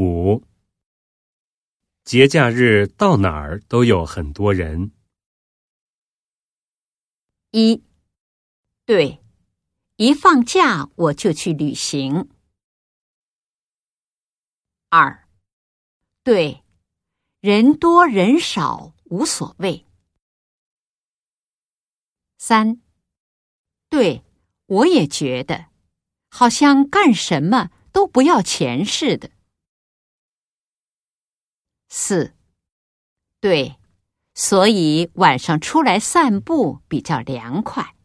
五，节假日到哪儿都有很多人。一，对，一放假我就去旅行。二，对，人多人少无所谓。三，对，我也觉得，好像干什么都不要钱似的。四，对，所以晚上出来散步比较凉快。